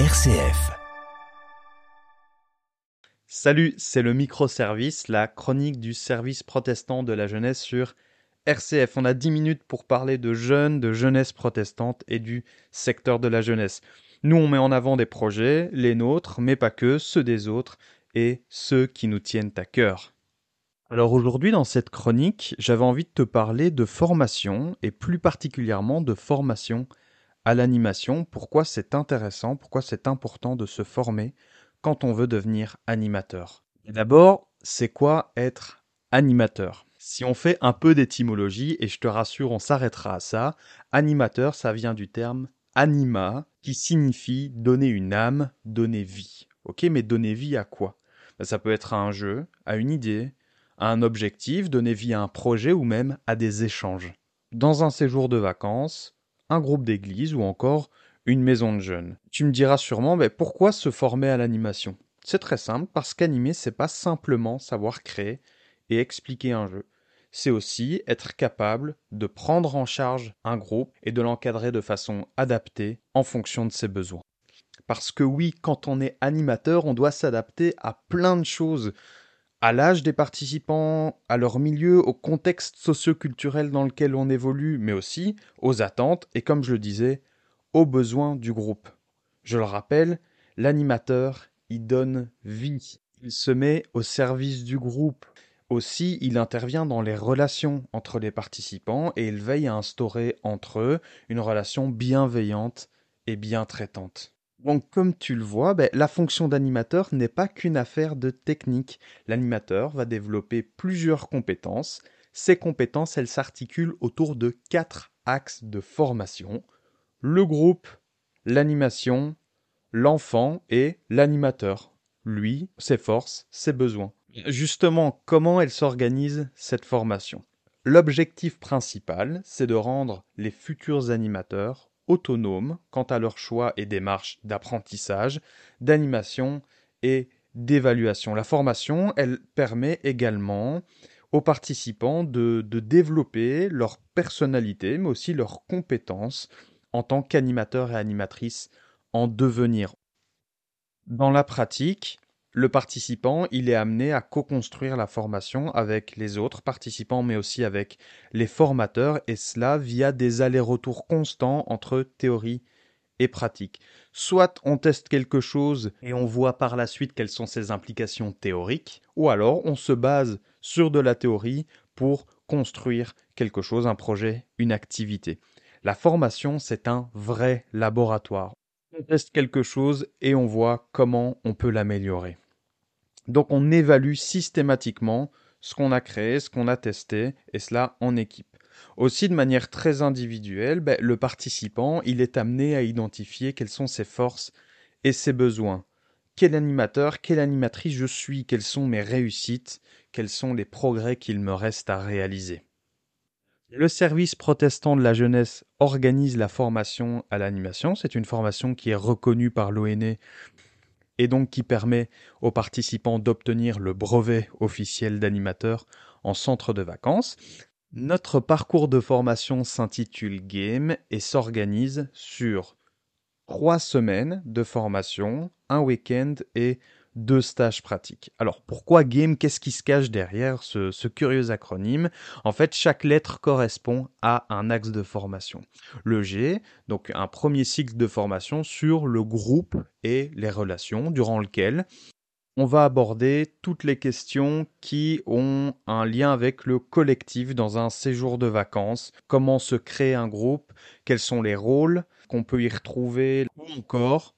RCF. Salut, c'est le microservice, la chronique du service protestant de la jeunesse sur RCF. On a 10 minutes pour parler de jeunes, de jeunesse protestante et du secteur de la jeunesse. Nous, on met en avant des projets, les nôtres, mais pas que, ceux des autres et ceux qui nous tiennent à cœur. Alors aujourd'hui, dans cette chronique, j'avais envie de te parler de formation et plus particulièrement de formation à l'animation. Pourquoi c'est intéressant, pourquoi c'est important de se former quand on veut devenir animateur. D'abord, c'est quoi être animateur? Si on fait un peu d'étymologie, et je te rassure, on s'arrêtera à ça, animateur, ça vient du terme anima, qui signifie donner une âme, donner vie. Ok, mais donner vie à quoi? Ben, Ça peut être à un jeu, à une idée, à un objectif, donner vie à un projet ou même à des échanges. Dans un séjour de vacances, un groupe d'église ou encore une maison de jeunes. Tu me diras sûrement, mais pourquoi se former à l'animation? C'est très simple, parce qu'animer, c'est pas simplement savoir créer et expliquer un jeu. C'est aussi être capable de prendre en charge un groupe et de l'encadrer de façon adaptée en fonction de ses besoins. Parce que oui, quand on est animateur, on doit s'adapter à plein de choses à l'âge des participants, à leur milieu, au contexte socio-culturel dans lequel on évolue, mais aussi aux attentes et, comme je le disais, aux besoins du groupe. Je le rappelle, l'animateur y donne vie. Il se met au service du groupe. Aussi, il intervient dans les relations entre les participants et il veille à instaurer entre eux une relation bienveillante et bien traitante. Donc comme tu le vois, ben, la fonction d'animateur n'est pas qu'une affaire de technique. L'animateur va développer plusieurs compétences. Ces compétences, elles s'articulent autour de quatre axes de formation. Le groupe, l'animation, l'enfant et l'animateur. Lui, ses forces, ses besoins. Justement, comment elle s'organise cette formation? L'objectif principal, c'est de rendre les futurs animateurs autonomes quant à leur choix et démarches d'apprentissage, d'animation et d'évaluation. La formation, elle permet également aux participants de, développer leur personnalité, mais aussi leurs compétences en tant qu'animateur et animatrice en devenir. Dans la pratique, le participant, il est amené à co-construire la formation avec les autres participants, mais aussi avec les formateurs, et cela via des allers-retours constants entre théorie et pratique. Soit on teste quelque chose et on voit par la suite quelles sont ses implications théoriques, ou alors on se base sur de la théorie pour construire quelque chose, un projet, une activité. La formation, c'est un vrai laboratoire. On teste quelque chose et on voit comment on peut l'améliorer. Donc on évalue systématiquement ce qu'on a créé, ce qu'on a testé, et cela en équipe. Aussi de manière très individuelle, ben, le participant, il est amené à identifier quelles sont ses forces et ses besoins. Quel animateur, quelle animatrice je suis, quelles sont mes réussites, quels sont les progrès qu'il me reste à réaliser? Le service protestant de la jeunesse organise la formation à l'animation. C'est une formation qui est reconnue par l'ONE et donc qui permet aux participants d'obtenir le brevet officiel d'animateur en centre de vacances. Notre parcours de formation s'intitule Game et s'organise sur trois semaines de formation, un week-end et deux stages pratiques. Alors pourquoi Game? Qu'est-ce qui se cache derrière ce, curieux acronyme? En fait, chaque lettre correspond à un axe de formation. Le G, donc un premier cycle de formation sur le groupe et les relations, durant lequel on va aborder toutes les questions qui ont un lien avec le collectif dans un séjour de vacances, comment se crée un groupe, quels sont les rôles qu'on peut y retrouver, ou encore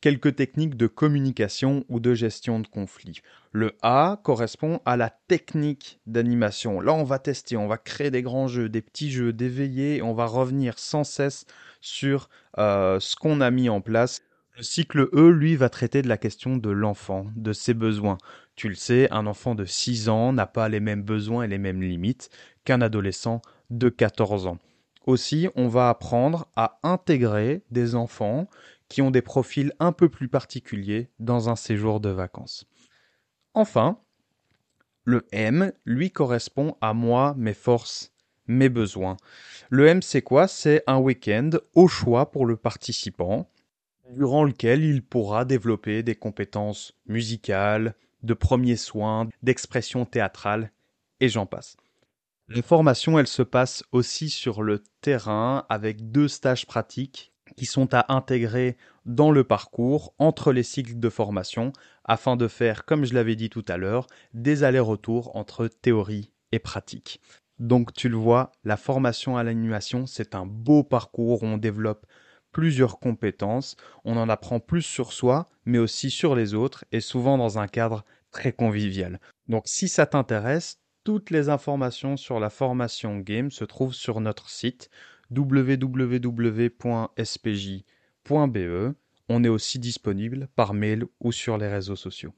quelques techniques de communication ou de gestion de conflit. Le A correspond à la technique d'animation. Là, on va tester, on va créer des grands jeux, des petits jeux, des veillées, on va revenir sans cesse sur euh, ce qu'on a mis en place. Le cycle E, lui, va traiter de la question de l'enfant, de ses besoins. Tu le sais, un enfant de 6 ans n'a pas les mêmes besoins et les mêmes limites qu'un adolescent de 14 ans. Aussi, on va apprendre à intégrer des enfants qui ont des profils un peu plus particuliers dans un séjour de vacances. Enfin, le M, lui, correspond à moi, mes forces, mes besoins. Le M, c'est quoi? C'est un week-end au choix pour le participant. durant lequel il pourra développer des compétences musicales, de premiers soins, d'expression théâtrale, et j'en passe. La formation, elle se passe aussi sur le terrain avec deux stages pratiques qui sont à intégrer dans le parcours entre les cycles de formation afin de faire, comme je l'avais dit tout à l'heure, des allers-retours entre théorie et pratique. Donc tu le vois, la formation à l'animation, c'est un beau parcours où on développe plusieurs compétences, on en apprend plus sur soi, mais aussi sur les autres, et souvent dans un cadre très convivial. Donc si ça t'intéresse, toutes les informations sur la formation game se trouvent sur notre site www.spj.be. On est aussi disponible par mail ou sur les réseaux sociaux.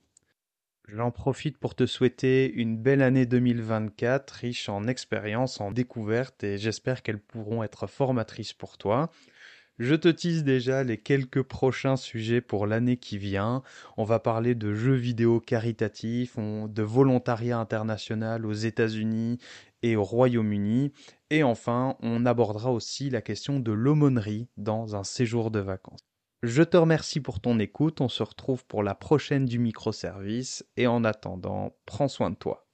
J'en profite pour te souhaiter une belle année 2024, riche en expériences, en découvertes, et j'espère qu'elles pourront être formatrices pour toi. Je te tease déjà les quelques prochains sujets pour l'année qui vient. On va parler de jeux vidéo caritatifs, de volontariat international aux États-Unis et au Royaume-Uni. Et enfin, on abordera aussi la question de l'aumônerie dans un séjour de vacances. Je te remercie pour ton écoute, on se retrouve pour la prochaine du microservice et en attendant, prends soin de toi.